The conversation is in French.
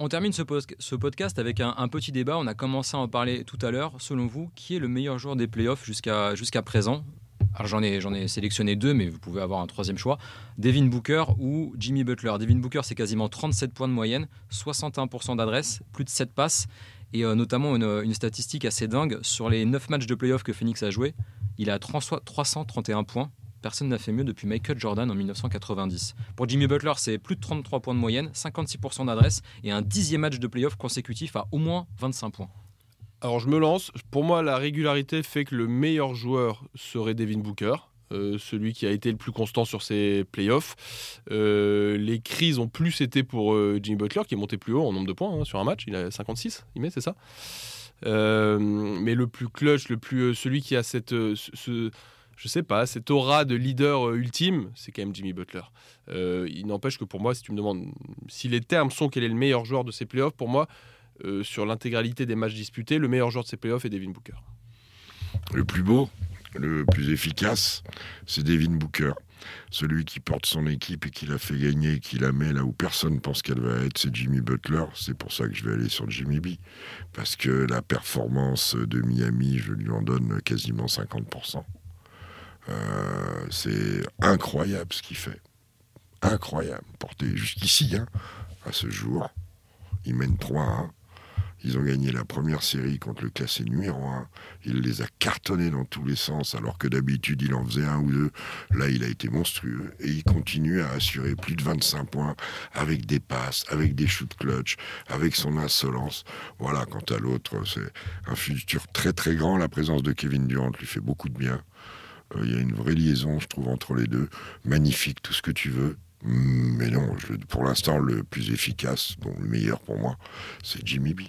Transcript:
On termine ce, podcast avec un, petit débat. On a commencé à en parler tout à l'heure. Selon vous, qui est le meilleur joueur des playoffs jusqu'à présent? Alors j'en ai, sélectionné deux, mais vous pouvez avoir un troisième choix. Devin Booker ou Jimmy Butler? Devin Booker, c'est quasiment 37 points de moyenne, 61% d'adresse, plus de 7 passes, et euh, notamment une, statistique assez dingue. Sur les 9 matchs de playoffs que Phoenix a joué, il a 331 points. Personne n'a fait mieux depuis Michael Jordan en 1990. Pour Jimmy Butler, c'est plus de 33 points de moyenne, 56% d'adresse et un dixième match de playoffs consécutif à au moins 25 points. Alors je me lance. Pour moi, la régularité fait que le meilleur joueur serait Devin Booker. Euh, celui qui a été le plus constant sur ses playoffs. Euh, les crises ont plus été pour euh, Jimmy Butler, qui est monté plus haut en nombre de points hein, sur un match. Il a 56, il met, c'est ça Mais le plus clutch, celui qui a cette, ce, je sais pas, cette aura de leader ultime, c'est quand même Jimmy Butler. il n'empêche que pour moi, si tu me demandes si les termes sont quel est le meilleur joueur de ces playoffs, pour moi, euh, sur l'intégralité des matchs disputés, le meilleur joueur de ces playoffs est Devin Booker. Le plus beau, le plus efficace, c'est Devin Booker. Celui qui porte son équipe et qui l'a fait gagner, qui la met là où personne pense qu'elle va être, c'est Jimmy Butler. C'est pour ça que je vais aller sur Jimmy B. Parce que la performance de Miami, je lui en donne quasiment 50%. Euh, c'est incroyable ce qu'il fait. Incroyable. Porté jusqu'ici, hein, à ce jour. Il mène 3-1. Ils ont gagné la première série contre le classé numéro 1. Il les a cartonnés dans tous les sens, alors que d'habitude il en faisait un ou deux. Là, il a été monstrueux. Et il continue à assurer plus de 25 points avec des passes, avec des shoots clutch, avec son insolence. Voilà, quant à l'autre, c'est un futur très très grand. La présence de Kevin Durant lui fait beaucoup de bien. Euh, il y a une vraie liaison, je trouve, entre les deux. Magnifique, tout ce que tu veux. Mais non, pour l'instant, le plus efficace, donc le meilleur pour moi, c'est Jimmy B.